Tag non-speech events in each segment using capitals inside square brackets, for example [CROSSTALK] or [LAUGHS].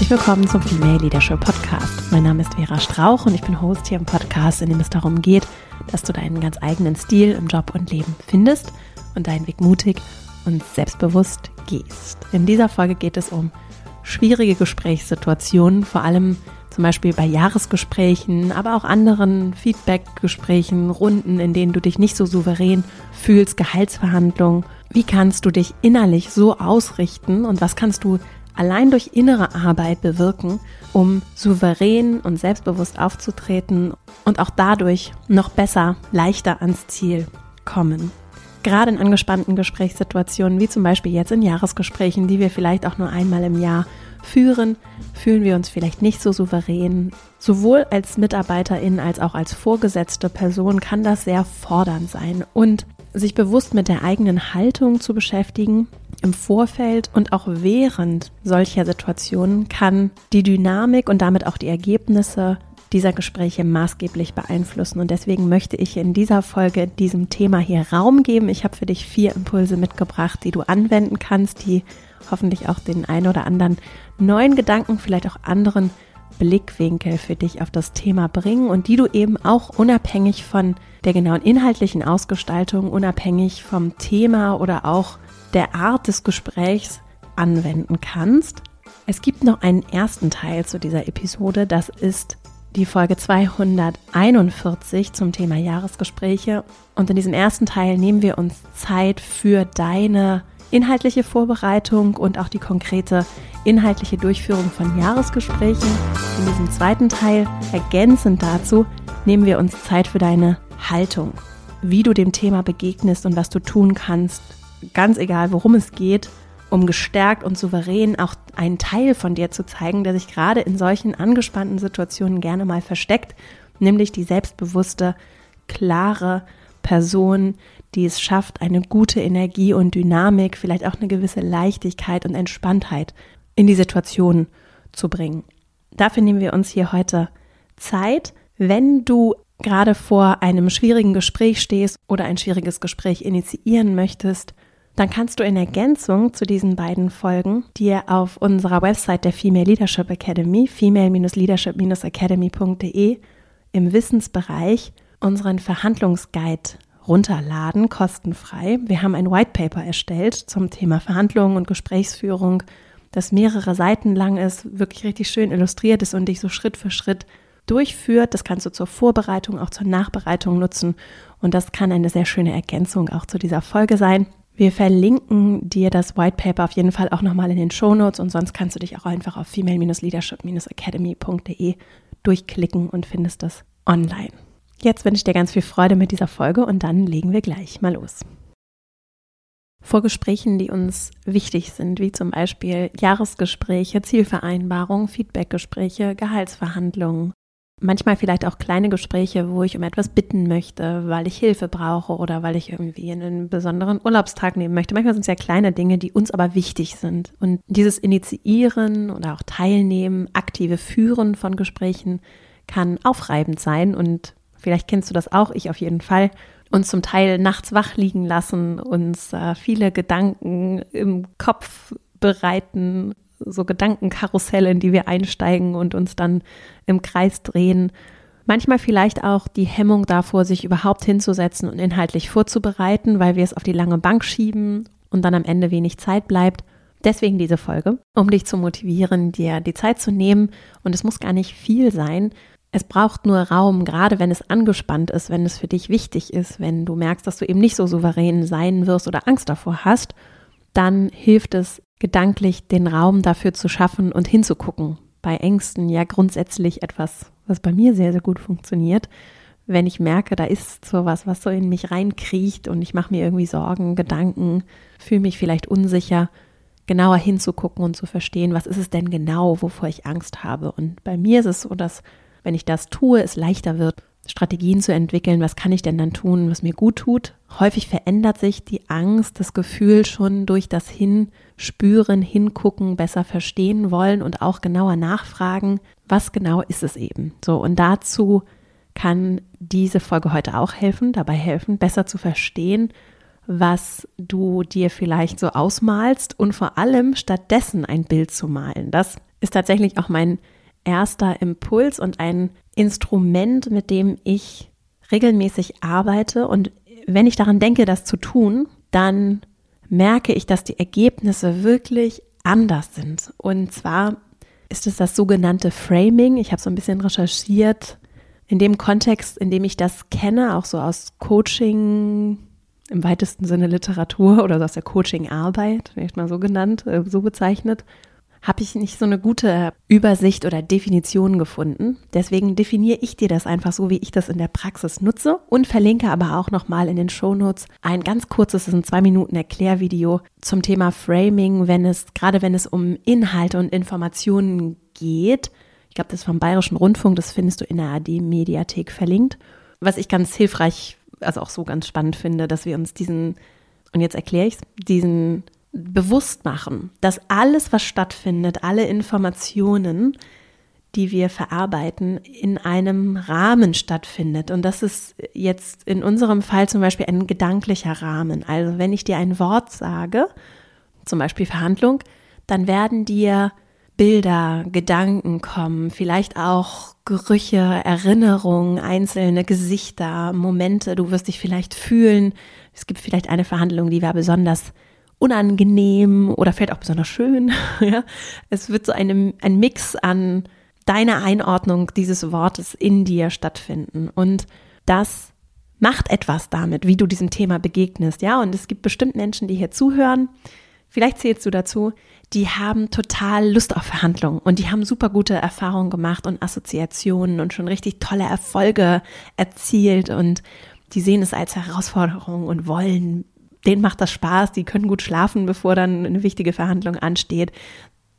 Herzlich willkommen zum Female Leadership Podcast. Mein Name ist Vera Strauch und ich bin Host hier im Podcast, in dem es darum geht, dass du deinen ganz eigenen Stil im Job und Leben findest und deinen Weg mutig und selbstbewusst gehst. In dieser Folge geht es um schwierige Gesprächssituationen, vor allem zum Beispiel bei Jahresgesprächen, aber auch anderen Feedbackgesprächen, Runden, in denen du dich nicht so souverän fühlst, Gehaltsverhandlungen. Wie kannst du dich innerlich so ausrichten und was kannst du allein durch innere Arbeit bewirken, um souverän und selbstbewusst aufzutreten und auch dadurch noch besser, leichter ans Ziel kommen. Gerade in angespannten Gesprächssituationen, wie zum Beispiel jetzt in Jahresgesprächen, die wir vielleicht auch nur einmal im Jahr führen, fühlen wir uns vielleicht nicht so souverän. Sowohl als Mitarbeiterin als auch als vorgesetzte Person kann das sehr fordernd sein und sich bewusst mit der eigenen Haltung zu beschäftigen im Vorfeld und auch während solcher Situationen kann die Dynamik und damit auch die Ergebnisse dieser Gespräche maßgeblich beeinflussen. Und deswegen möchte ich in dieser Folge diesem Thema hier Raum geben. Ich habe für dich vier Impulse mitgebracht, die du anwenden kannst, die hoffentlich auch den ein oder anderen neuen Gedanken, vielleicht auch anderen Blickwinkel für dich auf das Thema bringen und die du eben auch unabhängig von der genauen inhaltlichen Ausgestaltung, unabhängig vom Thema oder auch der Art des Gesprächs anwenden kannst. Es gibt noch einen ersten Teil zu dieser Episode, das ist die Folge 241 zum Thema Jahresgespräche. Und in diesem ersten Teil nehmen wir uns Zeit für deine inhaltliche Vorbereitung und auch die konkrete inhaltliche Durchführung von Jahresgesprächen. In diesem zweiten Teil, ergänzend dazu, nehmen wir uns Zeit für deine Haltung, wie du dem Thema begegnest und was du tun kannst, ganz egal, worum es geht, um gestärkt und souverän auch einen Teil von dir zu zeigen, der sich gerade in solchen angespannten Situationen gerne mal versteckt, nämlich die selbstbewusste, klare Person, die es schafft, eine gute Energie und Dynamik, vielleicht auch eine gewisse Leichtigkeit und Entspanntheit in die Situation zu bringen. Dafür nehmen wir uns hier heute Zeit. Wenn du gerade vor einem schwierigen Gespräch stehst oder ein schwieriges Gespräch initiieren möchtest, dann kannst du in Ergänzung zu diesen beiden Folgen dir auf unserer Website der Female Leadership Academy, female-leadership-academy.de, im Wissensbereich unseren Verhandlungsguide runterladen, kostenfrei. Wir haben ein White Paper erstellt zum Thema Verhandlungen und Gesprächsführung, das mehrere Seiten lang ist, wirklich richtig schön illustriert ist und dich so Schritt für Schritt durchführt. Das kannst du zur Vorbereitung, auch zur Nachbereitung nutzen. Und das kann eine sehr schöne Ergänzung auch zu dieser Folge sein. Wir verlinken dir das White Paper auf jeden Fall auch nochmal in den Show Notes und sonst kannst du dich auch einfach auf female-leadership-academy.de durchklicken und findest das online. Jetzt wünsche ich dir ganz viel Freude mit dieser Folge und dann legen wir gleich mal los. Vor Gesprächen, die uns wichtig sind, wie zum Beispiel Jahresgespräche, Zielvereinbarungen, Feedbackgespräche, Gehaltsverhandlungen, manchmal vielleicht auch kleine Gespräche, wo ich um etwas bitten möchte, weil ich Hilfe brauche oder weil ich irgendwie einen besonderen Urlaubstag nehmen möchte. Manchmal sind es ja kleine Dinge, die uns aber wichtig sind. Und dieses Initiieren oder auch Teilnehmen, aktive Führen von Gesprächen kann aufreibend sein und vielleicht kennst du das auch, ich auf jeden Fall. Uns zum Teil nachts wach liegen lassen, uns äh, viele Gedanken im Kopf bereiten, so Gedankenkarusselle, in die wir einsteigen und uns dann im Kreis drehen. Manchmal vielleicht auch die Hemmung davor, sich überhaupt hinzusetzen und inhaltlich vorzubereiten, weil wir es auf die lange Bank schieben und dann am Ende wenig Zeit bleibt. Deswegen diese Folge, um dich zu motivieren, dir die Zeit zu nehmen. Und es muss gar nicht viel sein. Es braucht nur Raum, gerade wenn es angespannt ist, wenn es für dich wichtig ist, wenn du merkst, dass du eben nicht so souverän sein wirst oder Angst davor hast, dann hilft es gedanklich den Raum dafür zu schaffen und hinzugucken. Bei Ängsten ja grundsätzlich etwas, was bei mir sehr, sehr gut funktioniert. Wenn ich merke, da ist so was, was so in mich reinkriecht und ich mache mir irgendwie Sorgen, Gedanken, fühle mich vielleicht unsicher, genauer hinzugucken und zu verstehen, was ist es denn genau, wovor ich Angst habe. Und bei mir ist es so, dass wenn ich das tue, es leichter wird, Strategien zu entwickeln, was kann ich denn dann tun, was mir gut tut. Häufig verändert sich die Angst, das Gefühl schon durch das Hinspüren, Hingucken, besser verstehen wollen und auch genauer nachfragen, was genau ist es eben. So, und dazu kann diese Folge heute auch helfen, dabei helfen, besser zu verstehen, was du dir vielleicht so ausmalst und vor allem stattdessen ein Bild zu malen. Das ist tatsächlich auch mein erster Impuls und ein Instrument, mit dem ich regelmäßig arbeite. Und wenn ich daran denke, das zu tun, dann merke ich, dass die Ergebnisse wirklich anders sind. Und zwar ist es das sogenannte Framing. Ich habe so ein bisschen recherchiert in dem Kontext, in dem ich das kenne, auch so aus Coaching, im weitesten Sinne Literatur oder aus der Coaching-Arbeit, vielleicht mal so genannt, äh, so bezeichnet habe ich nicht so eine gute Übersicht oder Definition gefunden. Deswegen definiere ich dir das einfach so, wie ich das in der Praxis nutze und verlinke aber auch nochmal in den Shownotes ein ganz kurzes, das ein zwei Minuten Erklärvideo zum Thema Framing, wenn es, gerade wenn es um Inhalte und Informationen geht. Ich glaube, das ist vom Bayerischen Rundfunk, das findest du in der AD-Mediathek verlinkt. Was ich ganz hilfreich, also auch so ganz spannend finde, dass wir uns diesen, und jetzt erkläre ich es, diesen bewusst machen, dass alles, was stattfindet, alle Informationen, die wir verarbeiten, in einem Rahmen stattfindet. Und das ist jetzt in unserem Fall zum Beispiel ein gedanklicher Rahmen. Also wenn ich dir ein Wort sage, zum Beispiel Verhandlung, dann werden dir Bilder, Gedanken kommen, vielleicht auch Gerüche, Erinnerungen, einzelne Gesichter, Momente. Du wirst dich vielleicht fühlen. Es gibt vielleicht eine Verhandlung, die war besonders unangenehm oder vielleicht auch besonders schön. [LAUGHS] ja? Es wird so eine, ein Mix an deiner Einordnung dieses Wortes in dir stattfinden. Und das macht etwas damit, wie du diesem Thema begegnest. Ja, und es gibt bestimmt Menschen, die hier zuhören. Vielleicht zählst du dazu, die haben total Lust auf Verhandlungen und die haben super gute Erfahrungen gemacht und Assoziationen und schon richtig tolle Erfolge erzielt und die sehen es als Herausforderung und wollen denen macht das Spaß, die können gut schlafen, bevor dann eine wichtige Verhandlung ansteht.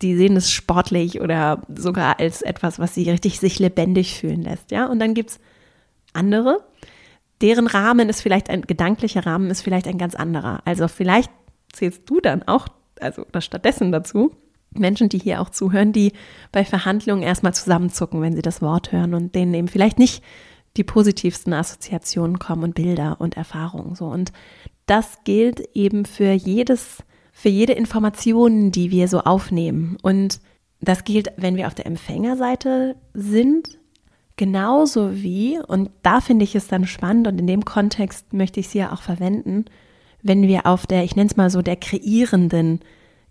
Die sehen es sportlich oder sogar als etwas, was sie richtig sich lebendig fühlen lässt. Ja, und dann gibt es andere, deren Rahmen ist vielleicht ein gedanklicher Rahmen, ist vielleicht ein ganz anderer. Also vielleicht zählst du dann auch, also oder stattdessen dazu, Menschen, die hier auch zuhören, die bei Verhandlungen erstmal zusammenzucken, wenn sie das Wort hören und denen eben vielleicht nicht die positivsten Assoziationen kommen und Bilder und Erfahrungen so. Und das gilt eben für jedes, für jede Information, die wir so aufnehmen. Und das gilt, wenn wir auf der Empfängerseite sind, genauso wie, und da finde ich es dann spannend und in dem Kontext möchte ich sie ja auch verwenden, wenn wir auf der, ich nenne es mal so, der kreierenden,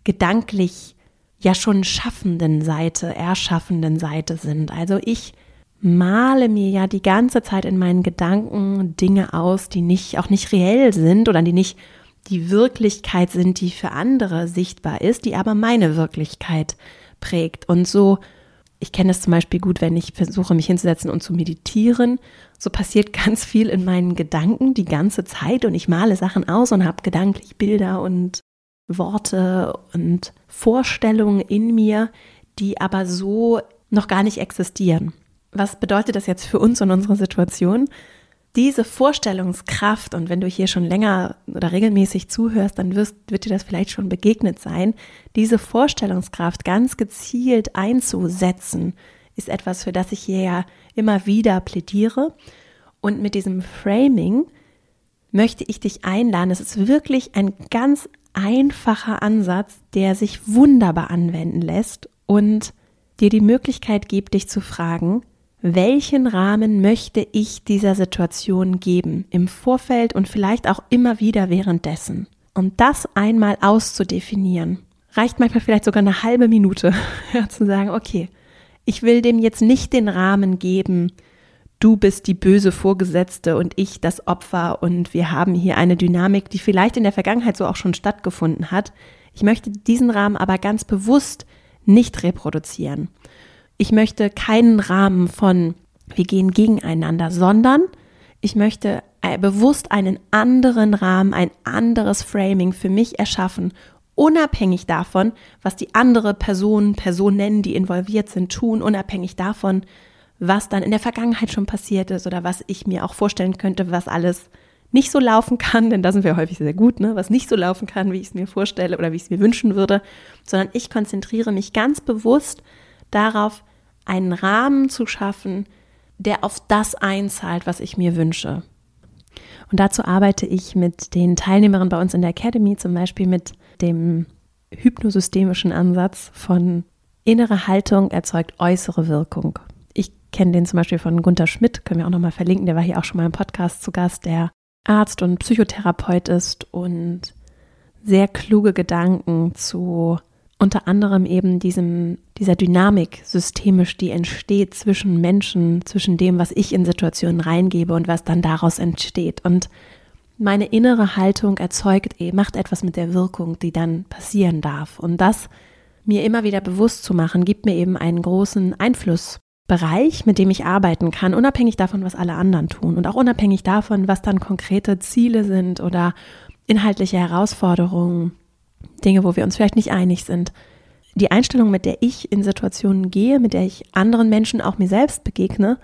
gedanklich ja schon schaffenden Seite, erschaffenden Seite sind. Also ich male mir ja die ganze Zeit in meinen Gedanken Dinge aus, die nicht, auch nicht reell sind oder die nicht die Wirklichkeit sind, die für andere sichtbar ist, die aber meine Wirklichkeit prägt. Und so, ich kenne es zum Beispiel gut, wenn ich versuche, mich hinzusetzen und zu meditieren. So passiert [LAUGHS] ganz viel in meinen Gedanken die ganze Zeit und ich male Sachen aus und habe gedanklich Bilder und Worte und Vorstellungen in mir, die aber so noch gar nicht existieren was bedeutet das jetzt für uns und unsere Situation? Diese Vorstellungskraft, und wenn du hier schon länger oder regelmäßig zuhörst, dann wirst, wird dir das vielleicht schon begegnet sein, diese Vorstellungskraft ganz gezielt einzusetzen, ist etwas, für das ich hier ja immer wieder plädiere. Und mit diesem Framing möchte ich dich einladen. Es ist wirklich ein ganz einfacher Ansatz, der sich wunderbar anwenden lässt und dir die Möglichkeit gibt, dich zu fragen, welchen Rahmen möchte ich dieser Situation geben, im Vorfeld und vielleicht auch immer wieder währenddessen. Um das einmal auszudefinieren, reicht manchmal vielleicht sogar eine halbe Minute, [LAUGHS] ja, zu sagen, okay, ich will dem jetzt nicht den Rahmen geben, du bist die böse Vorgesetzte und ich das Opfer und wir haben hier eine Dynamik, die vielleicht in der Vergangenheit so auch schon stattgefunden hat. Ich möchte diesen Rahmen aber ganz bewusst nicht reproduzieren ich möchte keinen Rahmen von wir gehen gegeneinander, sondern ich möchte äh, bewusst einen anderen Rahmen, ein anderes Framing für mich erschaffen, unabhängig davon, was die andere Person, Personen, die involviert sind, tun, unabhängig davon, was dann in der Vergangenheit schon passiert ist oder was ich mir auch vorstellen könnte, was alles nicht so laufen kann, denn da sind wir häufig sehr gut, ne? was nicht so laufen kann, wie ich es mir vorstelle oder wie ich es mir wünschen würde, sondern ich konzentriere mich ganz bewusst darauf, einen Rahmen zu schaffen, der auf das einzahlt, was ich mir wünsche. Und dazu arbeite ich mit den Teilnehmerinnen bei uns in der Academy, zum Beispiel mit dem hypnosystemischen Ansatz von innere Haltung erzeugt äußere Wirkung. Ich kenne den zum Beispiel von Gunther Schmidt, können wir auch nochmal verlinken, der war hier auch schon mal im Podcast zu Gast, der Arzt und Psychotherapeut ist und sehr kluge Gedanken zu unter anderem eben diesem, dieser Dynamik systemisch, die entsteht zwischen Menschen, zwischen dem, was ich in Situationen reingebe und was dann daraus entsteht. Und meine innere Haltung erzeugt, eh, macht etwas mit der Wirkung, die dann passieren darf. Und das mir immer wieder bewusst zu machen, gibt mir eben einen großen Einflussbereich, mit dem ich arbeiten kann, unabhängig davon, was alle anderen tun und auch unabhängig davon, was dann konkrete Ziele sind oder inhaltliche Herausforderungen Dinge, wo wir uns vielleicht nicht einig sind. Die Einstellung, mit der ich in Situationen gehe, mit der ich anderen Menschen, auch mir selbst begegne,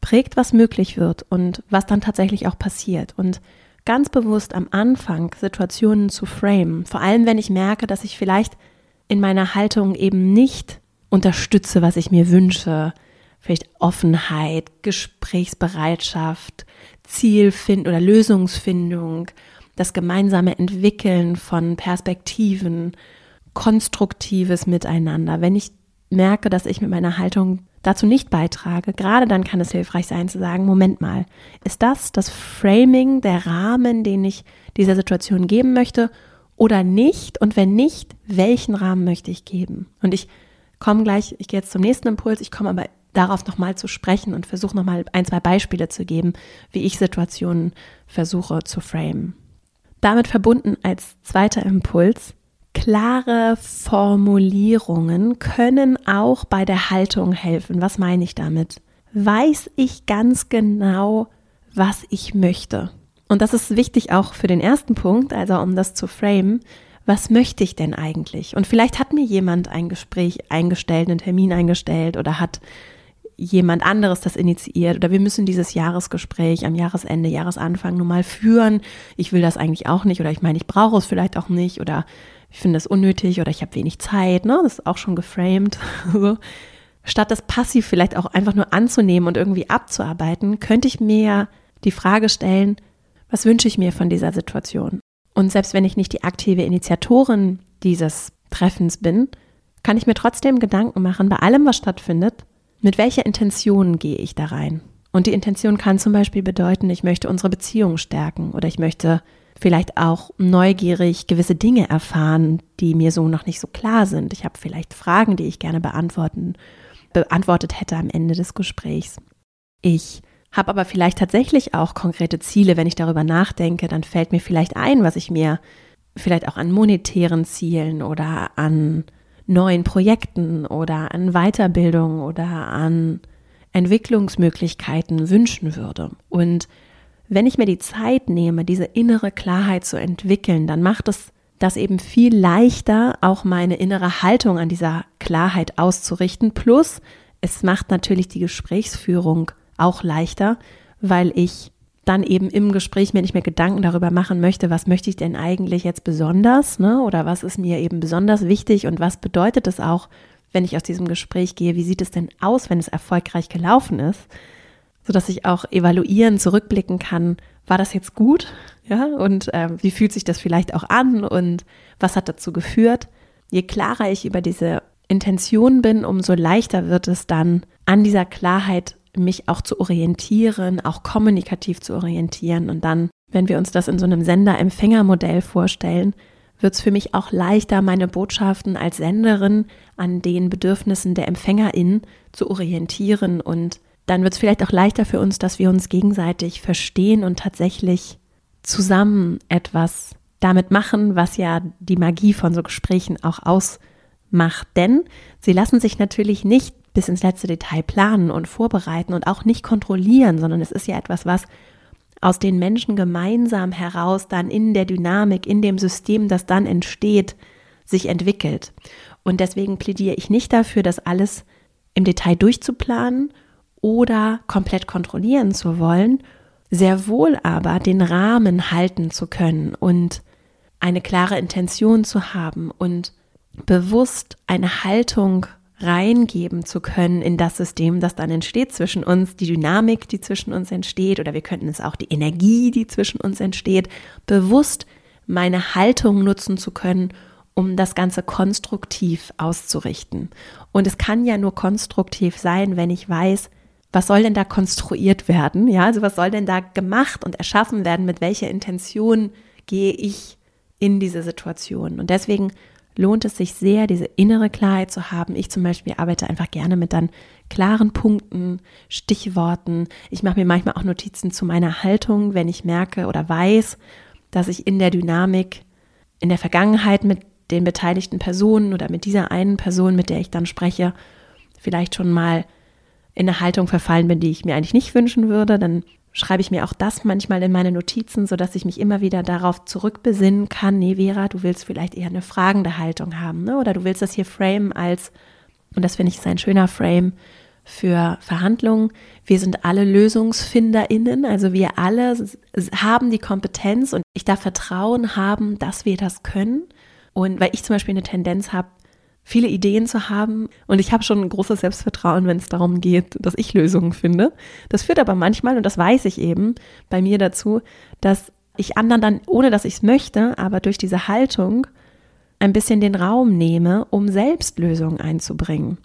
prägt, was möglich wird und was dann tatsächlich auch passiert. Und ganz bewusst am Anfang Situationen zu framen, vor allem wenn ich merke, dass ich vielleicht in meiner Haltung eben nicht unterstütze, was ich mir wünsche, vielleicht Offenheit, Gesprächsbereitschaft, Zielfindung oder Lösungsfindung das gemeinsame Entwickeln von Perspektiven, konstruktives Miteinander. Wenn ich merke, dass ich mit meiner Haltung dazu nicht beitrage, gerade dann kann es hilfreich sein zu sagen, Moment mal, ist das das Framing, der Rahmen, den ich dieser Situation geben möchte oder nicht? Und wenn nicht, welchen Rahmen möchte ich geben? Und ich komme gleich, ich gehe jetzt zum nächsten Impuls, ich komme aber darauf nochmal zu sprechen und versuche nochmal ein, zwei Beispiele zu geben, wie ich Situationen versuche zu framen. Damit verbunden als zweiter Impuls, klare Formulierungen können auch bei der Haltung helfen. Was meine ich damit? Weiß ich ganz genau, was ich möchte? Und das ist wichtig auch für den ersten Punkt, also um das zu framen. Was möchte ich denn eigentlich? Und vielleicht hat mir jemand ein Gespräch eingestellt, einen Termin eingestellt oder hat jemand anderes das initiiert oder wir müssen dieses Jahresgespräch am Jahresende, Jahresanfang nun mal führen. Ich will das eigentlich auch nicht oder ich meine, ich brauche es vielleicht auch nicht oder ich finde es unnötig oder ich habe wenig Zeit. Ne? Das ist auch schon geframed. [LAUGHS] Statt das passiv vielleicht auch einfach nur anzunehmen und irgendwie abzuarbeiten, könnte ich mir die Frage stellen, was wünsche ich mir von dieser Situation? Und selbst wenn ich nicht die aktive Initiatorin dieses Treffens bin, kann ich mir trotzdem Gedanken machen bei allem, was stattfindet, mit welcher Intention gehe ich da rein? Und die Intention kann zum Beispiel bedeuten, ich möchte unsere Beziehung stärken oder ich möchte vielleicht auch neugierig gewisse Dinge erfahren, die mir so noch nicht so klar sind. Ich habe vielleicht Fragen, die ich gerne beantworten, beantwortet hätte am Ende des Gesprächs. Ich habe aber vielleicht tatsächlich auch konkrete Ziele, wenn ich darüber nachdenke, dann fällt mir vielleicht ein, was ich mir vielleicht auch an monetären Zielen oder an neuen Projekten oder an Weiterbildung oder an Entwicklungsmöglichkeiten wünschen würde. Und wenn ich mir die Zeit nehme, diese innere Klarheit zu entwickeln, dann macht es das eben viel leichter, auch meine innere Haltung an dieser Klarheit auszurichten. Plus, es macht natürlich die Gesprächsführung auch leichter, weil ich dann eben im Gespräch mir nicht mehr Gedanken darüber machen möchte, was möchte ich denn eigentlich jetzt besonders, ne? Oder was ist mir eben besonders wichtig und was bedeutet es auch, wenn ich aus diesem Gespräch gehe, wie sieht es denn aus, wenn es erfolgreich gelaufen ist, sodass ich auch evaluieren, zurückblicken kann, war das jetzt gut, ja? Und äh, wie fühlt sich das vielleicht auch an und was hat dazu geführt? Je klarer ich über diese Intention bin, umso leichter wird es dann, an dieser Klarheit mich auch zu orientieren, auch kommunikativ zu orientieren. Und dann, wenn wir uns das in so einem Sender-Empfänger-Modell vorstellen, wird es für mich auch leichter, meine Botschaften als Senderin an den Bedürfnissen der Empfängerin zu orientieren. Und dann wird es vielleicht auch leichter für uns, dass wir uns gegenseitig verstehen und tatsächlich zusammen etwas damit machen, was ja die Magie von so Gesprächen auch ausmacht. Denn sie lassen sich natürlich nicht bis ins letzte Detail planen und vorbereiten und auch nicht kontrollieren, sondern es ist ja etwas, was aus den Menschen gemeinsam heraus dann in der Dynamik, in dem System, das dann entsteht, sich entwickelt. Und deswegen plädiere ich nicht dafür, das alles im Detail durchzuplanen oder komplett kontrollieren zu wollen, sehr wohl aber den Rahmen halten zu können und eine klare Intention zu haben und bewusst eine Haltung reingeben zu können in das System, das dann entsteht zwischen uns, die Dynamik, die zwischen uns entsteht, oder wir könnten es auch die Energie, die zwischen uns entsteht, bewusst meine Haltung nutzen zu können, um das Ganze konstruktiv auszurichten. Und es kann ja nur konstruktiv sein, wenn ich weiß, was soll denn da konstruiert werden? Ja, also was soll denn da gemacht und erschaffen werden? Mit welcher Intention gehe ich in diese Situation? Und deswegen lohnt es sich sehr, diese innere Klarheit zu haben. Ich zum Beispiel arbeite einfach gerne mit dann klaren Punkten, Stichworten. Ich mache mir manchmal auch Notizen zu meiner Haltung, wenn ich merke oder weiß, dass ich in der Dynamik in der Vergangenheit mit den beteiligten Personen oder mit dieser einen Person, mit der ich dann spreche, vielleicht schon mal in eine Haltung verfallen bin, die ich mir eigentlich nicht wünschen würde, dann schreibe ich mir auch das manchmal in meine Notizen, sodass ich mich immer wieder darauf zurückbesinnen kann, nee, Vera, du willst vielleicht eher eine fragende Haltung haben, ne? oder du willst das hier frame als, und das finde ich ist ein schöner Frame für Verhandlungen, wir sind alle LösungsfinderInnen, also wir alle haben die Kompetenz und ich darf Vertrauen haben, dass wir das können. Und weil ich zum Beispiel eine Tendenz habe, viele Ideen zu haben. Und ich habe schon ein großes Selbstvertrauen, wenn es darum geht, dass ich Lösungen finde. Das führt aber manchmal, und das weiß ich eben, bei mir dazu, dass ich anderen dann, ohne dass ich es möchte, aber durch diese Haltung ein bisschen den Raum nehme, um selbst Lösungen einzubringen.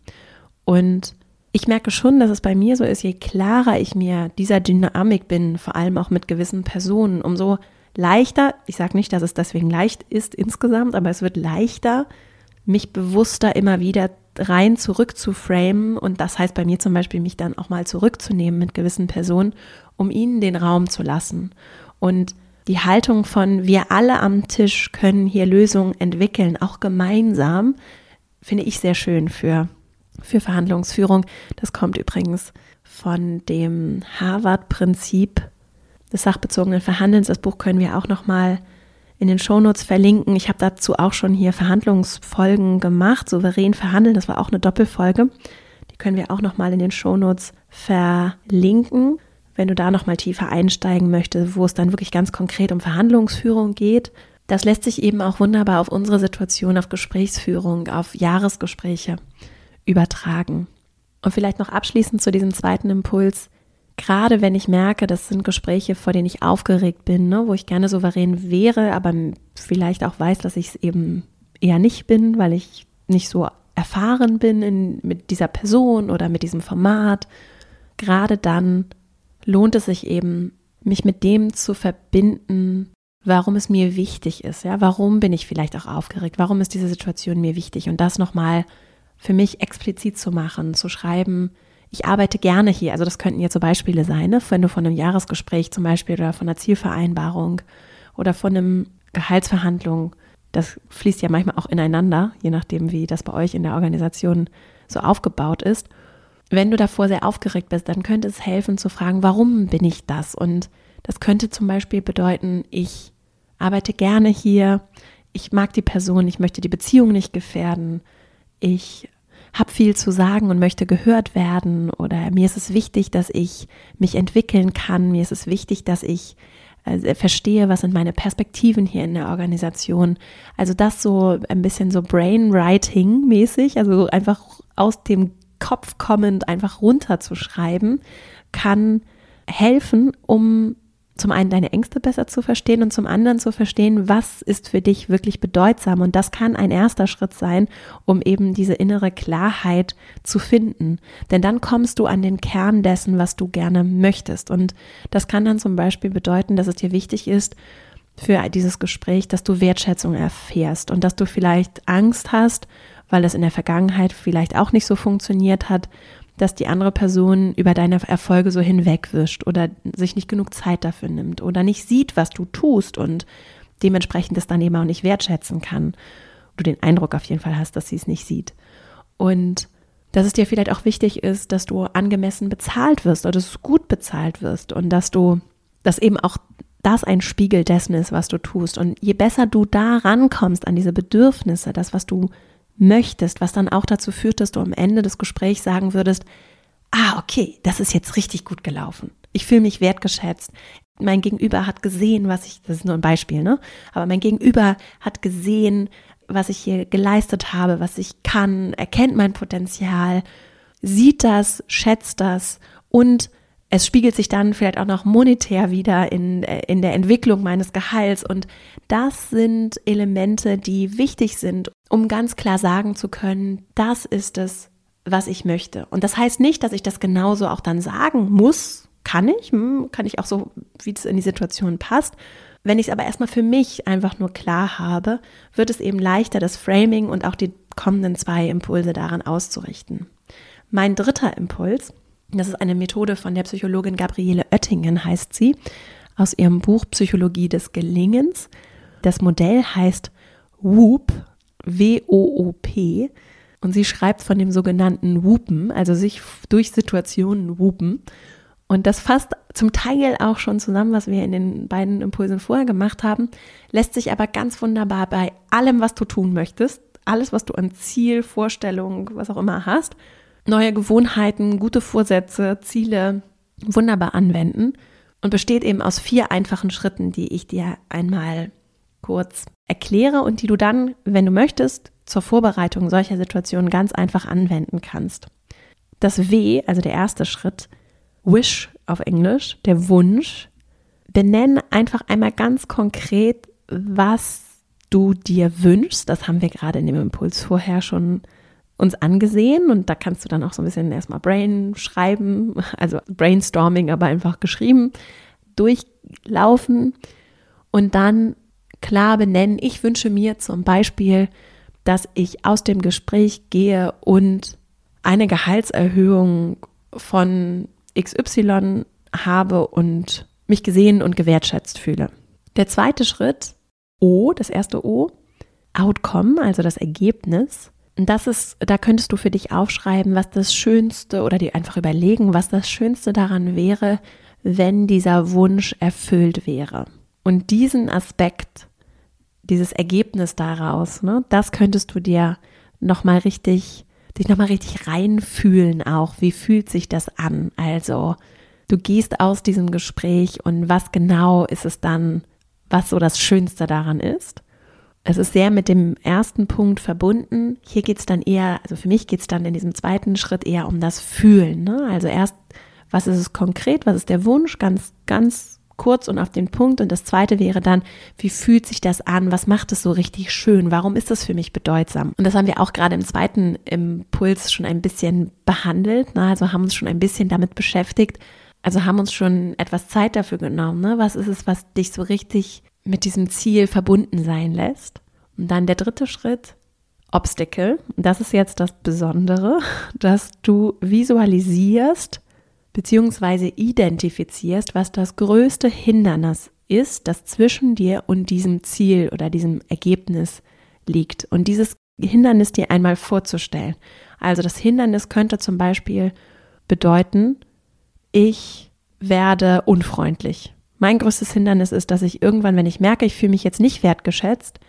Und ich merke schon, dass es bei mir so ist, je klarer ich mir dieser Dynamik bin, vor allem auch mit gewissen Personen, umso leichter, ich sage nicht, dass es deswegen leicht ist insgesamt, aber es wird leichter, mich bewusster immer wieder rein zurück zu framen und das heißt bei mir zum Beispiel, mich dann auch mal zurückzunehmen mit gewissen Personen, um ihnen den Raum zu lassen. Und die Haltung von wir alle am Tisch können hier Lösungen entwickeln, auch gemeinsam, finde ich sehr schön für, für Verhandlungsführung. Das kommt übrigens von dem Harvard-Prinzip des sachbezogenen Verhandelns. Das Buch können wir auch noch mal in den Shownotes verlinken. Ich habe dazu auch schon hier Verhandlungsfolgen gemacht, souverän verhandeln, das war auch eine Doppelfolge. Die können wir auch noch mal in den Shownotes verlinken, wenn du da noch mal tiefer einsteigen möchtest, wo es dann wirklich ganz konkret um Verhandlungsführung geht. Das lässt sich eben auch wunderbar auf unsere Situation, auf Gesprächsführung, auf Jahresgespräche übertragen. Und vielleicht noch abschließend zu diesem zweiten Impuls gerade wenn ich merke, das sind Gespräche, vor denen ich aufgeregt bin, ne, wo ich gerne souverän wäre, aber vielleicht auch weiß, dass ich es eben eher nicht bin, weil ich nicht so erfahren bin in, mit dieser Person oder mit diesem Format, gerade dann lohnt es sich eben, mich mit dem zu verbinden, warum es mir wichtig ist. Ja, warum bin ich vielleicht auch aufgeregt? Warum ist diese Situation mir wichtig? Und das nochmal für mich explizit zu machen, zu schreiben, ich arbeite gerne hier. Also das könnten jetzt so Beispiele sein, ne? wenn du von einem Jahresgespräch zum Beispiel oder von einer Zielvereinbarung oder von einem Gehaltsverhandlung, das fließt ja manchmal auch ineinander, je nachdem, wie das bei euch in der Organisation so aufgebaut ist. Wenn du davor sehr aufgeregt bist, dann könnte es helfen zu fragen, warum bin ich das? Und das könnte zum Beispiel bedeuten, ich arbeite gerne hier, ich mag die Person, ich möchte die Beziehung nicht gefährden, ich habe viel zu sagen und möchte gehört werden oder mir ist es wichtig, dass ich mich entwickeln kann, mir ist es wichtig, dass ich äh, verstehe, was sind meine Perspektiven hier in der Organisation. Also das so ein bisschen so Brainwriting mäßig, also einfach aus dem Kopf kommend einfach runterzuschreiben, kann helfen, um zum einen deine Ängste besser zu verstehen und zum anderen zu verstehen, was ist für dich wirklich bedeutsam. Und das kann ein erster Schritt sein, um eben diese innere Klarheit zu finden. Denn dann kommst du an den Kern dessen, was du gerne möchtest. Und das kann dann zum Beispiel bedeuten, dass es dir wichtig ist, für dieses Gespräch, dass du Wertschätzung erfährst und dass du vielleicht Angst hast, weil das in der Vergangenheit vielleicht auch nicht so funktioniert hat, dass die andere Person über deine Erfolge so hinwegwischt oder sich nicht genug Zeit dafür nimmt oder nicht sieht, was du tust und dementsprechend das dann eben auch nicht wertschätzen kann. Du den Eindruck auf jeden Fall hast, dass sie es nicht sieht. Und dass es dir vielleicht auch wichtig ist, dass du angemessen bezahlt wirst oder dass du gut bezahlt wirst und dass du, dass eben auch das ein Spiegel dessen ist, was du tust. Und je besser du da rankommst an diese Bedürfnisse, das, was du möchtest, was dann auch dazu führt, dass du am Ende des Gesprächs sagen würdest, ah, okay, das ist jetzt richtig gut gelaufen. Ich fühle mich wertgeschätzt. Mein Gegenüber hat gesehen, was ich, das ist nur ein Beispiel, ne? Aber mein Gegenüber hat gesehen, was ich hier geleistet habe, was ich kann, erkennt mein Potenzial, sieht das, schätzt das und es spiegelt sich dann vielleicht auch noch monetär wieder in, äh, in der Entwicklung meines Gehalts. Und das sind Elemente, die wichtig sind, um ganz klar sagen zu können, das ist es, was ich möchte. Und das heißt nicht, dass ich das genauso auch dann sagen muss. Kann ich, hm, kann ich auch so, wie es in die Situation passt. Wenn ich es aber erstmal für mich einfach nur klar habe, wird es eben leichter, das Framing und auch die kommenden zwei Impulse daran auszurichten. Mein dritter Impuls, das ist eine Methode von der Psychologin Gabriele Oettingen, heißt sie, aus ihrem Buch Psychologie des Gelingens. Das Modell heißt WOOP, W-O-O-P. Und sie schreibt von dem sogenannten Whoopen, also sich durch Situationen whoopen. Und das fasst zum Teil auch schon zusammen, was wir in den beiden Impulsen vorher gemacht haben, lässt sich aber ganz wunderbar bei allem, was du tun möchtest, alles, was du an Ziel, Vorstellung, was auch immer hast, neue Gewohnheiten, gute Vorsätze, Ziele wunderbar anwenden und besteht eben aus vier einfachen Schritten, die ich dir einmal kurz erkläre und die du dann, wenn du möchtest, zur Vorbereitung solcher Situationen ganz einfach anwenden kannst. Das W, also der erste Schritt, Wish auf Englisch, der Wunsch, benenn einfach einmal ganz konkret, was du dir wünschst. Das haben wir gerade in dem Impuls vorher schon uns angesehen und da kannst du dann auch so ein bisschen erstmal Brain schreiben, [LAUGHS] also Brainstorming, aber einfach geschrieben, durchlaufen und dann klar benennen, ich wünsche mir zum Beispiel, dass ich aus dem Gespräch gehe und eine Gehaltserhöhung von XY habe und mich gesehen und gewertschätzt fühle. Der zweite Schritt, O, das erste O, Outcome, also das Ergebnis. Das ist, da könntest du für dich aufschreiben, was das Schönste oder dir einfach überlegen, was das Schönste daran wäre, wenn dieser Wunsch erfüllt wäre. Und diesen Aspekt, dieses Ergebnis daraus, ne, das könntest du dir nochmal richtig, dich nochmal richtig reinfühlen auch. Wie fühlt sich das an? Also, du gehst aus diesem Gespräch und was genau ist es dann, was so das Schönste daran ist? es ist sehr mit dem ersten Punkt verbunden. Hier geht es dann eher, also für mich geht es dann in diesem zweiten Schritt eher um das Fühlen. Ne? Also erst, was ist es konkret, was ist der Wunsch, ganz, ganz kurz und auf den Punkt. Und das zweite wäre dann, wie fühlt sich das an? Was macht es so richtig schön? Warum ist das für mich bedeutsam? Und das haben wir auch gerade im zweiten Impuls schon ein bisschen behandelt. Ne? Also haben uns schon ein bisschen damit beschäftigt. Also haben uns schon etwas Zeit dafür genommen. Ne? Was ist es, was dich so richtig mit diesem Ziel verbunden sein lässt. Und dann der dritte Schritt, Obstacle. Das ist jetzt das Besondere, [LAUGHS] dass du visualisierst bzw. identifizierst, was das größte Hindernis ist, das zwischen dir und diesem Ziel oder diesem Ergebnis liegt. Und dieses Hindernis dir einmal vorzustellen. Also das Hindernis könnte zum Beispiel bedeuten, ich werde unfreundlich mein größtes Hindernis ist, dass ich irgendwann, wenn ich merke, ich fühle mich jetzt nicht wertgeschätzt,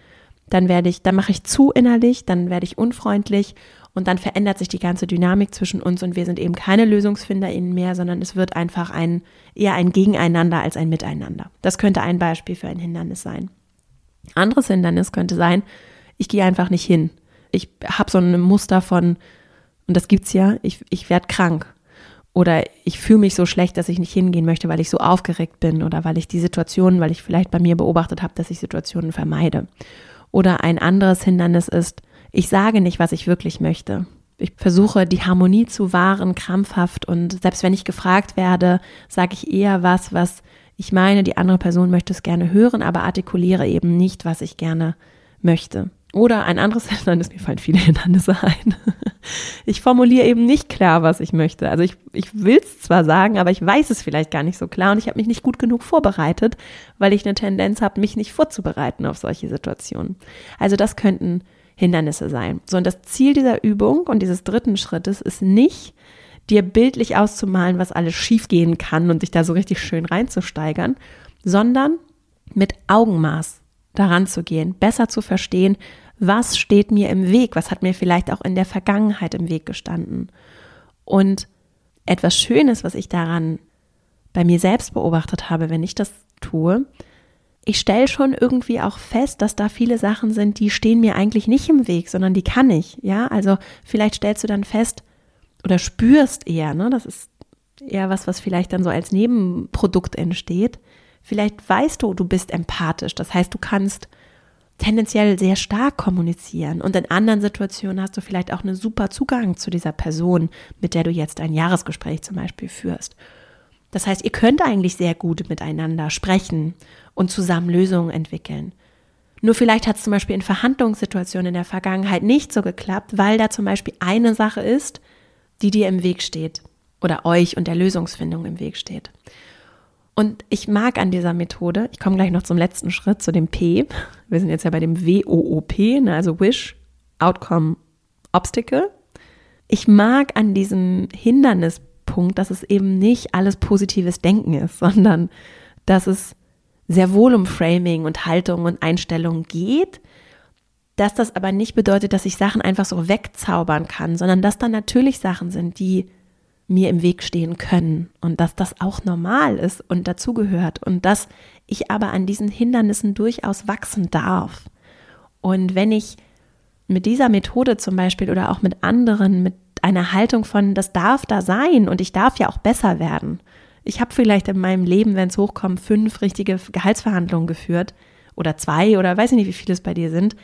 dann werde ich, dann mache ich zu innerlich, dann werde ich unfreundlich und dann verändert sich die ganze Dynamik zwischen uns und wir sind eben keine LösungsfinderInnen mehr, sondern es wird einfach ein, eher ein Gegeneinander als ein Miteinander. Das könnte ein Beispiel für ein Hindernis sein. Anderes Hindernis könnte sein, ich gehe einfach nicht hin. Ich habe so ein Muster von, und das gibt's ja, ich, ich werde krank oder ich fühle mich so schlecht, dass ich nicht hingehen möchte, weil ich so aufgeregt bin oder weil ich die Situationen, weil ich vielleicht bei mir beobachtet habe, dass ich Situationen vermeide. Oder ein anderes Hindernis ist, ich sage nicht, was ich wirklich möchte. Ich versuche, die Harmonie zu wahren, krampfhaft und selbst wenn ich gefragt werde, sage ich eher was, was ich meine, die andere Person möchte es gerne hören, aber artikuliere eben nicht, was ich gerne möchte. Oder ein anderes [LAUGHS] Hindernis, mir fallen viele Hindernisse ein. [LAUGHS] Ich formuliere eben nicht klar, was ich möchte. Also ich, ich will es zwar sagen, aber ich weiß es vielleicht gar nicht so klar und ich habe mich nicht gut genug vorbereitet, weil ich eine Tendenz habe, mich nicht vorzubereiten auf solche Situationen. Also das könnten Hindernisse sein. So, und das Ziel dieser Übung und dieses dritten Schrittes ist nicht, dir bildlich auszumalen, was alles schiefgehen kann und dich da so richtig schön reinzusteigern, sondern mit Augenmaß daran zu gehen, besser zu verstehen, was steht mir im Weg, was hat mir vielleicht auch in der Vergangenheit im Weg gestanden. Und etwas Schönes, was ich daran bei mir selbst beobachtet habe, wenn ich das tue, ich stelle schon irgendwie auch fest, dass da viele Sachen sind, die stehen mir eigentlich nicht im Weg, sondern die kann ich. Ja, also vielleicht stellst du dann fest oder spürst eher, ne, das ist eher was, was vielleicht dann so als Nebenprodukt entsteht. Vielleicht weißt du, du bist empathisch. Das heißt, du kannst tendenziell sehr stark kommunizieren und in anderen Situationen hast du vielleicht auch einen super Zugang zu dieser Person, mit der du jetzt ein Jahresgespräch zum Beispiel führst. Das heißt, ihr könnt eigentlich sehr gut miteinander sprechen und zusammen Lösungen entwickeln. Nur vielleicht hat es zum Beispiel in Verhandlungssituationen in der Vergangenheit nicht so geklappt, weil da zum Beispiel eine Sache ist, die dir im Weg steht oder euch und der Lösungsfindung im Weg steht. Und ich mag an dieser Methode, ich komme gleich noch zum letzten Schritt, zu dem P. Wir sind jetzt ja bei dem WOOP, ne, also Wish, Outcome, Obstacle. Ich mag an diesem Hindernispunkt, dass es eben nicht alles positives Denken ist, [LAUGHS] sondern dass es sehr wohl um Framing und Haltung und Einstellung geht, dass das aber nicht bedeutet, dass ich Sachen einfach so wegzaubern kann, sondern dass da natürlich Sachen sind, die mir im Weg stehen können und dass das auch normal ist und dazugehört und dass ich aber an diesen Hindernissen durchaus wachsen darf. Und wenn ich mit dieser Methode zum Beispiel oder auch mit anderen, mit einer Haltung von, das darf da sein und ich darf ja auch besser werden. Ich habe vielleicht in meinem Leben, wenn es hochkommt, fünf richtige Gehaltsverhandlungen geführt oder zwei oder weiß ich nicht, wie viele es bei dir sind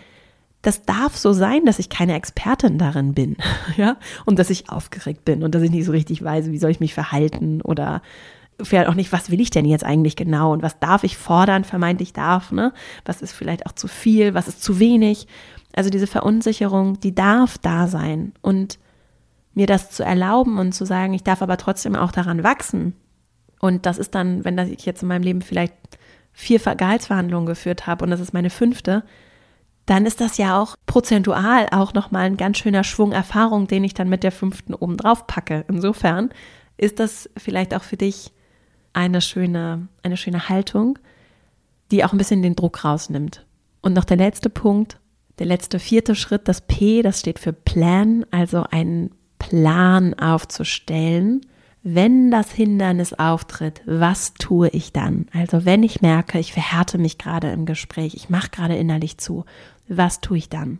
das darf so sein, dass ich keine Expertin darin bin, [LAUGHS] ja, und dass ich aufgeregt bin und dass ich nicht so richtig weiß, wie soll ich mich verhalten oder vielleicht auch nicht, was will ich denn jetzt eigentlich genau und was darf ich fordern, vermeintlich darf, ne? Was ist vielleicht auch zu viel, was ist zu wenig? Also diese Verunsicherung, die darf da sein und mir das zu erlauben und zu sagen, ich darf aber trotzdem auch daran wachsen. Und das ist dann, wenn ich jetzt in meinem Leben vielleicht vier Gehaltsverhandlungen geführt habe und das ist meine fünfte, dann ist das ja auch prozentual auch nochmal ein ganz schöner Schwung Erfahrung, den ich dann mit der fünften oben drauf packe. Insofern ist das vielleicht auch für dich eine schöne, eine schöne Haltung, die auch ein bisschen den Druck rausnimmt. Und noch der letzte Punkt, der letzte vierte Schritt, das P, das steht für Plan, also einen Plan aufzustellen wenn das Hindernis auftritt, was tue ich dann? Also wenn ich merke, ich verhärte mich gerade im Gespräch, ich mache gerade innerlich zu, was tue ich dann?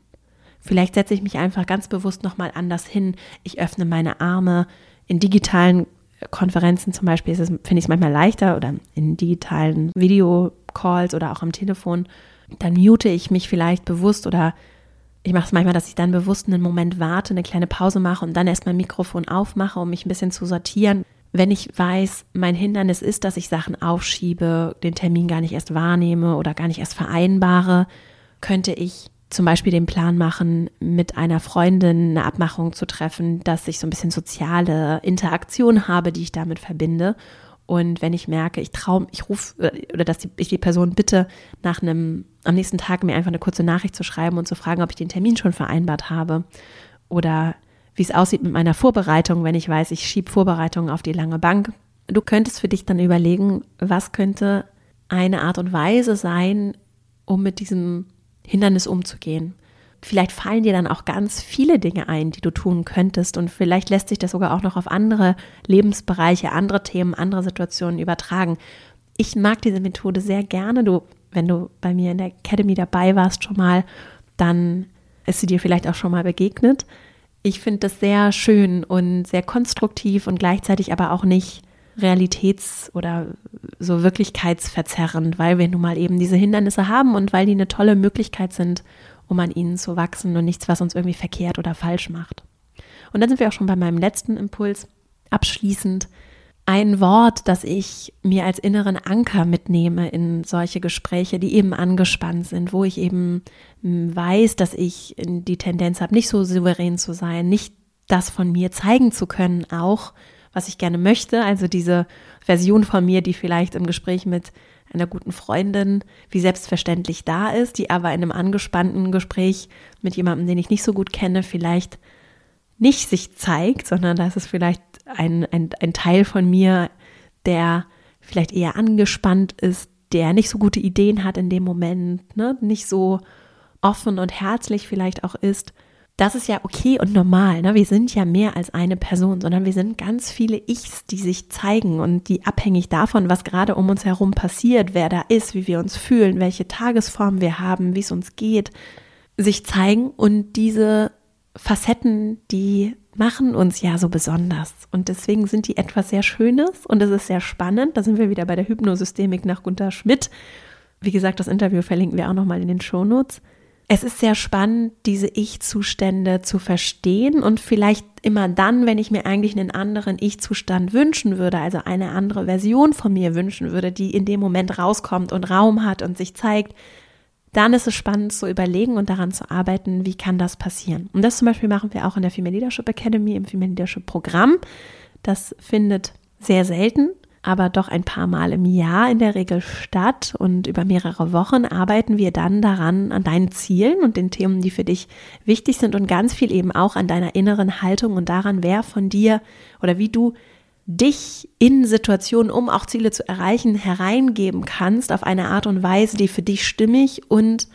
Vielleicht setze ich mich einfach ganz bewusst nochmal anders hin. Ich öffne meine Arme. In digitalen Konferenzen zum Beispiel finde ich es manchmal leichter oder in digitalen Videocalls oder auch am Telefon. Dann mute ich mich vielleicht bewusst oder ich mache es manchmal, dass ich dann bewusst einen Moment warte, eine kleine Pause mache und dann erst mein Mikrofon aufmache, um mich ein bisschen zu sortieren. Wenn ich weiß, mein Hindernis ist, dass ich Sachen aufschiebe, den Termin gar nicht erst wahrnehme oder gar nicht erst vereinbare, könnte ich zum Beispiel den Plan machen, mit einer Freundin eine Abmachung zu treffen, dass ich so ein bisschen soziale Interaktion habe, die ich damit verbinde und wenn ich merke, ich traue, ich rufe äh, oder dass die, ich die Person bitte, nach einem, am nächsten Tag mir einfach eine kurze Nachricht zu schreiben und zu fragen, ob ich den Termin schon vereinbart habe oder wie es aussieht mit meiner Vorbereitung, wenn ich weiß, ich schiebe Vorbereitungen auf die lange Bank. Du könntest für dich dann überlegen, was könnte eine Art und Weise sein, um mit diesem Hindernis umzugehen. Vielleicht fallen dir dann auch ganz viele Dinge ein, die du tun könntest und vielleicht lässt sich das sogar auch noch auf andere Lebensbereiche, andere Themen, andere Situationen übertragen. Ich mag diese Methode sehr gerne. Du, wenn du bei mir in der Academy dabei warst schon mal, dann ist sie dir vielleicht auch schon mal begegnet. Ich finde das sehr schön und sehr konstruktiv und gleichzeitig aber auch nicht realitäts- oder so wirklichkeitsverzerrend, weil wir nun mal eben diese Hindernisse haben und weil die eine tolle Möglichkeit sind, um an ihnen zu wachsen und nichts, was uns irgendwie verkehrt oder falsch macht. Und dann sind wir auch schon bei meinem letzten Impuls. Abschließend ein Wort, das ich mir als inneren Anker mitnehme in solche Gespräche, die eben angespannt sind, wo ich eben hm, weiß, dass ich die Tendenz habe, nicht so souverän zu sein, nicht das von mir zeigen zu können, auch was ich gerne möchte, also diese Version von mir, die vielleicht im Gespräch mit einer guten Freundin wie selbstverständlich da ist, die aber in einem angespannten Gespräch mit jemandem, den ich nicht so gut kenne, vielleicht nicht sich zeigt, sondern das ist vielleicht ein, ein, ein Teil von mir, der vielleicht eher angespannt ist, der nicht so gute Ideen hat in dem Moment, ne? nicht so offen und herzlich vielleicht auch ist. Das ist ja okay und normal. Ne? Wir sind ja mehr als eine Person, sondern wir sind ganz viele Ichs, die sich zeigen und die abhängig davon, was gerade um uns herum passiert, wer da ist, wie wir uns fühlen, welche Tagesform wir haben, wie es uns geht, sich zeigen. Und diese Facetten, die machen uns ja so besonders. Und deswegen sind die etwas sehr Schönes und es ist sehr spannend. Da sind wir wieder bei der Hypnosystemik nach Gunther Schmidt. Wie gesagt, das Interview verlinken wir auch nochmal in den Shownotes. Es ist sehr spannend, diese Ich-Zustände zu verstehen und vielleicht immer dann, wenn ich mir eigentlich einen anderen Ich-Zustand wünschen würde, also eine andere Version von mir wünschen würde, die in dem Moment rauskommt und Raum hat und sich zeigt, dann ist es spannend zu überlegen und daran zu arbeiten, wie kann das passieren. Und das zum Beispiel machen wir auch in der Female Leadership Academy, im Female Leadership Programm. Das findet sehr selten aber doch ein paar Mal im Jahr in der Regel statt und über mehrere Wochen arbeiten wir dann daran, an deinen Zielen und den Themen, die für dich wichtig sind und ganz viel eben auch an deiner inneren Haltung und daran, wer von dir oder wie du dich in Situationen, um auch Ziele zu erreichen, hereingeben kannst auf eine Art und Weise, die für dich stimmig und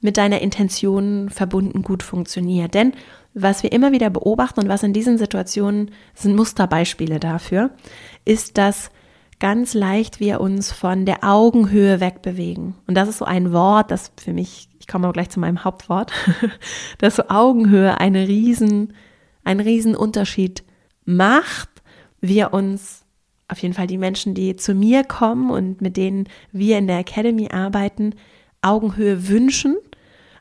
mit deiner Intention verbunden gut funktioniert. Denn was wir immer wieder beobachten und was in diesen Situationen sind Musterbeispiele dafür, ist, dass ganz leicht wir uns von der Augenhöhe wegbewegen. Und das ist so ein Wort, das für mich, ich komme aber gleich zu meinem Hauptwort, [LAUGHS] dass so Augenhöhe eine riesen, einen riesen Unterschied macht. Wir uns auf jeden Fall die Menschen, die zu mir kommen und mit denen wir in der Academy arbeiten, Augenhöhe wünschen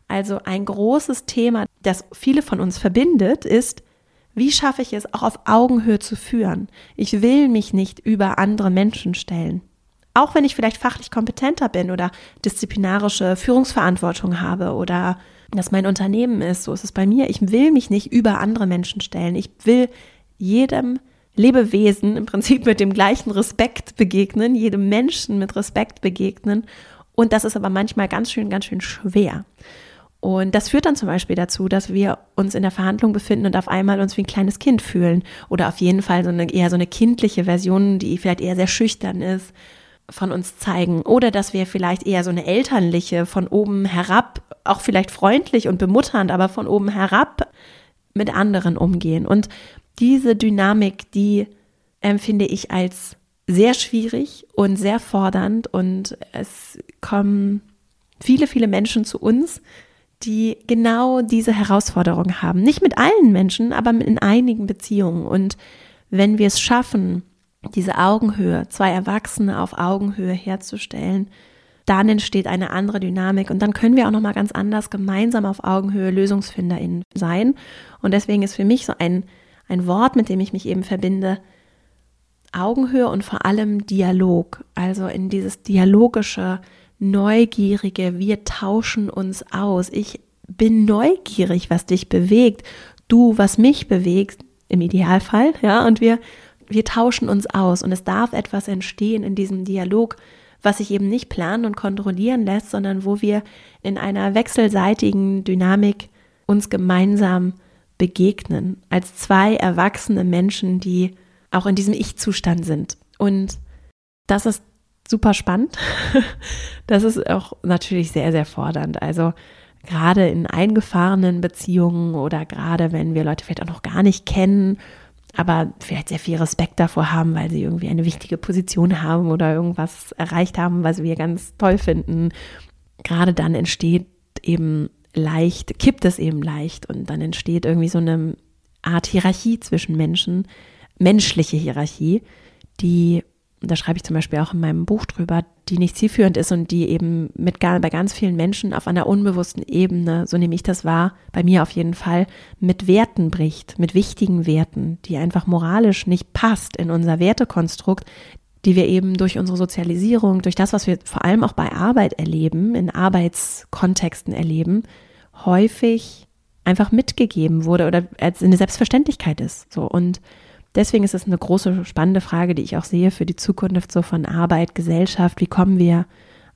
also ein großes Thema, das viele von uns verbindet, ist, wie schaffe ich es auch auf Augenhöhe zu führen? Ich will mich nicht über andere Menschen stellen. Auch wenn ich vielleicht fachlich kompetenter bin oder disziplinarische Führungsverantwortung habe oder dass mein Unternehmen ist, so ist es bei mir. Ich will mich nicht über andere Menschen stellen. Ich will jedem Lebewesen im Prinzip mit dem gleichen Respekt begegnen, jedem Menschen mit Respekt begegnen. Und das ist aber manchmal ganz schön, ganz schön schwer. Und das führt dann zum Beispiel dazu, dass wir uns in der Verhandlung befinden und auf einmal uns wie ein kleines Kind fühlen. Oder auf jeden Fall so eine, eher so eine kindliche Version, die vielleicht eher sehr schüchtern ist, von uns zeigen. Oder dass wir vielleicht eher so eine elternliche, von oben herab, auch vielleicht freundlich und bemutternd, aber von oben herab mit anderen umgehen. Und diese Dynamik, die empfinde ich als sehr schwierig und sehr fordernd. Und es kommen viele, viele Menschen zu uns, die genau diese Herausforderung haben. Nicht mit allen Menschen, aber in einigen Beziehungen. Und wenn wir es schaffen, diese Augenhöhe, zwei Erwachsene auf Augenhöhe herzustellen, dann entsteht eine andere Dynamik und dann können wir auch noch mal ganz anders gemeinsam auf Augenhöhe LösungsfinderInnen sein. Und deswegen ist für mich so ein, ein Wort, mit dem ich mich eben verbinde, Augenhöhe und vor allem Dialog. Also in dieses dialogische, Neugierige, wir tauschen uns aus. Ich bin neugierig, was dich bewegt, du, was mich bewegt, im Idealfall, ja, und wir, wir tauschen uns aus und es darf etwas entstehen in diesem Dialog, was sich eben nicht planen und kontrollieren lässt, sondern wo wir in einer wechselseitigen Dynamik uns gemeinsam begegnen, als zwei erwachsene Menschen, die auch in diesem Ich-Zustand sind. Und das ist super spannend. [LAUGHS] Das ist auch natürlich sehr, sehr fordernd. Also gerade in eingefahrenen Beziehungen oder gerade wenn wir Leute vielleicht auch noch gar nicht kennen, aber vielleicht sehr viel Respekt davor haben, weil sie irgendwie eine wichtige Position haben oder irgendwas erreicht haben, was wir ganz toll finden. Gerade dann entsteht eben leicht, kippt es eben leicht und dann entsteht irgendwie so eine Art Hierarchie zwischen Menschen, menschliche Hierarchie, die da schreibe ich zum Beispiel auch in meinem Buch drüber, die nicht zielführend ist und die eben mit bei ganz vielen Menschen auf einer unbewussten Ebene, so nehme ich das wahr, bei mir auf jeden Fall, mit Werten bricht, mit wichtigen Werten, die einfach moralisch nicht passt in unser Wertekonstrukt, die wir eben durch unsere Sozialisierung, durch das, was wir vor allem auch bei Arbeit erleben, in Arbeitskontexten erleben, häufig einfach mitgegeben wurde oder als eine Selbstverständlichkeit ist. So und Deswegen ist es eine große, spannende Frage, die ich auch sehe für die Zukunft so von Arbeit, Gesellschaft. Wie kommen wir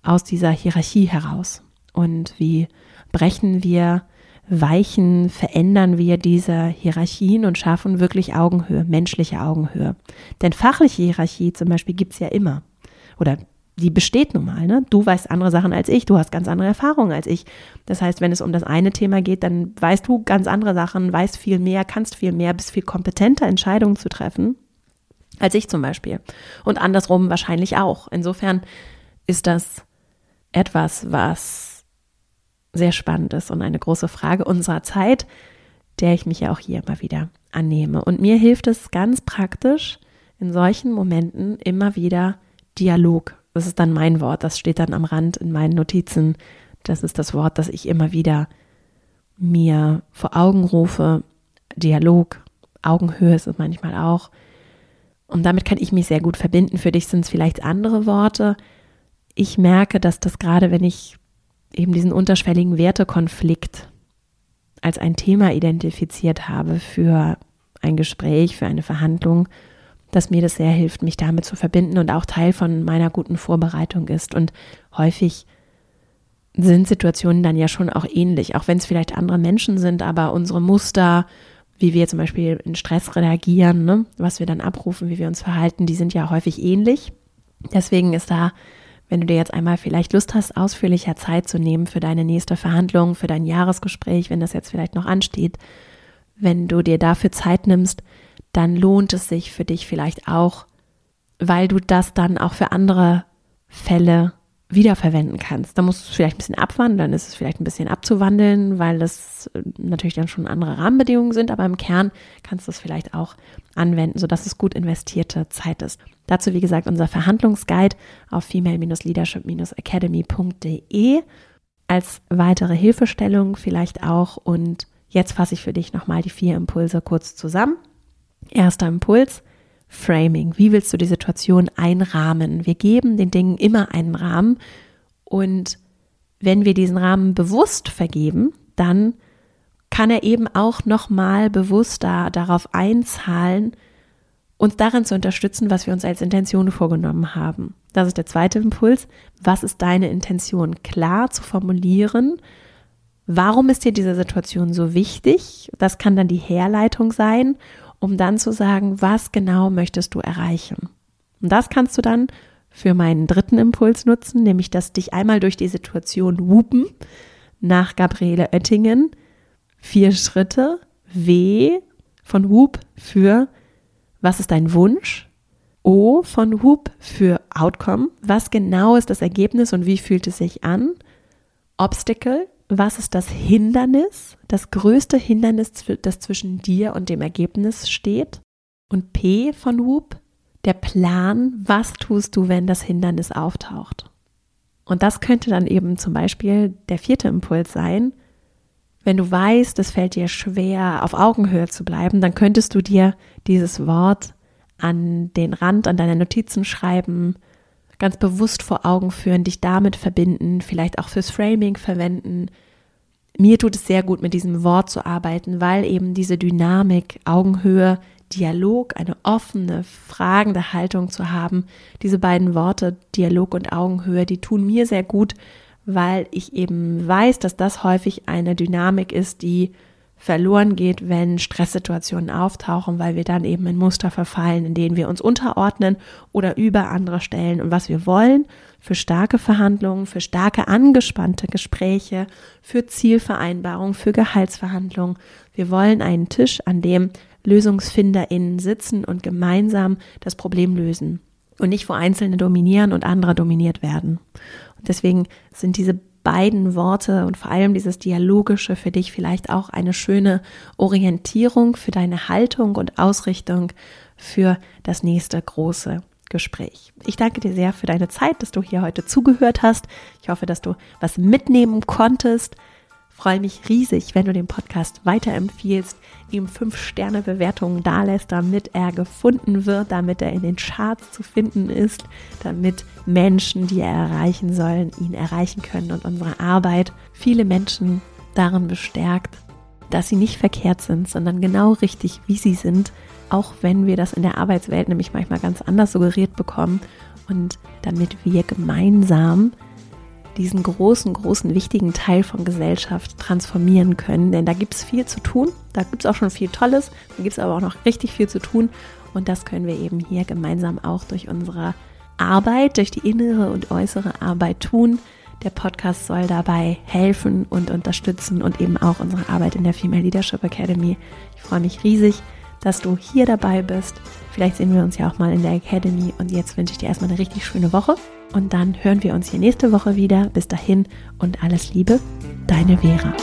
aus dieser Hierarchie heraus? Und wie brechen wir, weichen, verändern wir diese Hierarchien und schaffen wirklich Augenhöhe, menschliche Augenhöhe? Denn fachliche Hierarchie zum Beispiel gibt es ja immer. Oder die besteht nun mal. Ne? Du weißt andere Sachen als ich, du hast ganz andere Erfahrungen als ich. Das heißt, wenn es um das eine Thema geht, dann weißt du ganz andere Sachen, weißt viel mehr, kannst viel mehr, bist viel kompetenter, Entscheidungen zu treffen als ich zum Beispiel. Und andersrum wahrscheinlich auch. Insofern ist das etwas, was sehr spannend ist und eine große Frage unserer Zeit, der ich mich ja auch hier immer wieder annehme. Und mir hilft es ganz praktisch, in solchen Momenten immer wieder Dialog. Das ist dann mein Wort, das steht dann am Rand in meinen Notizen. Das ist das Wort, das ich immer wieder mir vor Augen rufe. Dialog, Augenhöhe ist es manchmal auch. Und damit kann ich mich sehr gut verbinden. Für dich sind es vielleicht andere Worte. Ich merke, dass das gerade, wenn ich eben diesen unterschwelligen Wertekonflikt als ein Thema identifiziert habe für ein Gespräch, für eine Verhandlung, dass mir das sehr hilft, mich damit zu verbinden und auch Teil von meiner guten Vorbereitung ist. Und häufig sind Situationen dann ja schon auch ähnlich, auch wenn es vielleicht andere Menschen sind, aber unsere Muster, wie wir zum Beispiel in Stress reagieren, ne, was wir dann abrufen, wie wir uns verhalten, die sind ja häufig ähnlich. Deswegen ist da, wenn du dir jetzt einmal vielleicht Lust hast, ausführlicher Zeit zu nehmen für deine nächste Verhandlung, für dein Jahresgespräch, wenn das jetzt vielleicht noch ansteht, wenn du dir dafür Zeit nimmst, dann lohnt es sich für dich vielleicht auch, weil du das dann auch für andere Fälle wiederverwenden kannst. Da musst du es vielleicht ein bisschen abwandeln, ist es vielleicht ein bisschen abzuwandeln, weil das äh, natürlich dann schon andere Rahmenbedingungen sind, aber im Kern kannst du es vielleicht auch anwenden, sodass es gut investierte Zeit ist. Dazu, wie gesagt, unser Verhandlungsguide auf female-leadership-academy.de als weitere Hilfestellung vielleicht auch. Und jetzt fasse ich für dich nochmal die vier Impulse kurz zusammen. Erster Impuls, Framing. Wie willst du die Situation einrahmen? Wir geben den Dingen immer einen Rahmen und wenn wir diesen Rahmen bewusst vergeben, dann kann er eben auch nochmal bewusster darauf einzahlen, uns darin zu unterstützen, was wir uns als Intention vorgenommen haben. Das ist der zweite Impuls. Was ist deine Intention? Klar zu formulieren. Warum ist dir diese Situation so wichtig? Das kann dann die Herleitung sein um dann zu sagen, was genau möchtest du erreichen. Und das kannst du dann für meinen dritten Impuls nutzen, nämlich dass dich einmal durch die Situation wupen nach Gabriele Oettingen. Vier Schritte. W von Whoop für was ist dein Wunsch? O von Whoop für Outcome. Was genau ist das Ergebnis und wie fühlt es sich an? Obstacle was ist das Hindernis, das größte Hindernis, das zwischen dir und dem Ergebnis steht. Und P von Whoop, der Plan, was tust du, wenn das Hindernis auftaucht. Und das könnte dann eben zum Beispiel der vierte Impuls sein. Wenn du weißt, es fällt dir schwer, auf Augenhöhe zu bleiben, dann könntest du dir dieses Wort an den Rand, an deine Notizen schreiben, ganz bewusst vor Augen führen, dich damit verbinden, vielleicht auch fürs Framing verwenden. Mir tut es sehr gut, mit diesem Wort zu arbeiten, weil eben diese Dynamik, Augenhöhe, Dialog, eine offene, fragende Haltung zu haben, diese beiden Worte, Dialog und Augenhöhe, die tun mir sehr gut, weil ich eben weiß, dass das häufig eine Dynamik ist, die verloren geht, wenn Stresssituationen auftauchen, weil wir dann eben in Muster verfallen, in denen wir uns unterordnen oder über andere stellen. Und was wir wollen für starke Verhandlungen, für starke angespannte Gespräche, für Zielvereinbarungen, für Gehaltsverhandlungen. Wir wollen einen Tisch, an dem LösungsfinderInnen sitzen und gemeinsam das Problem lösen. Und nicht, wo Einzelne dominieren und andere dominiert werden. Und deswegen sind diese beiden Worte und vor allem dieses Dialogische für dich vielleicht auch eine schöne Orientierung für deine Haltung und Ausrichtung für das nächste große Gespräch. Ich danke dir sehr für deine Zeit, dass du hier heute zugehört hast. Ich hoffe, dass du was mitnehmen konntest freue mich riesig, wenn du den Podcast weiterempfiehlst, ihm fünf Sterne Bewertungen dalässt, damit er gefunden wird, damit er in den Charts zu finden ist, damit Menschen, die er erreichen sollen, ihn erreichen können und unsere Arbeit viele Menschen darin bestärkt, dass sie nicht verkehrt sind, sondern genau richtig, wie sie sind, auch wenn wir das in der Arbeitswelt nämlich manchmal ganz anders suggeriert bekommen. Und damit wir gemeinsam diesen großen, großen, wichtigen Teil von Gesellschaft transformieren können. Denn da gibt es viel zu tun, da gibt es auch schon viel Tolles, da gibt es aber auch noch richtig viel zu tun. Und das können wir eben hier gemeinsam auch durch unsere Arbeit, durch die innere und äußere Arbeit tun. Der Podcast soll dabei helfen und unterstützen und eben auch unsere Arbeit in der Female Leadership Academy. Ich freue mich riesig, dass du hier dabei bist. Vielleicht sehen wir uns ja auch mal in der Academy. Und jetzt wünsche ich dir erstmal eine richtig schöne Woche. Und dann hören wir uns hier nächste Woche wieder. Bis dahin und alles Liebe, deine Vera.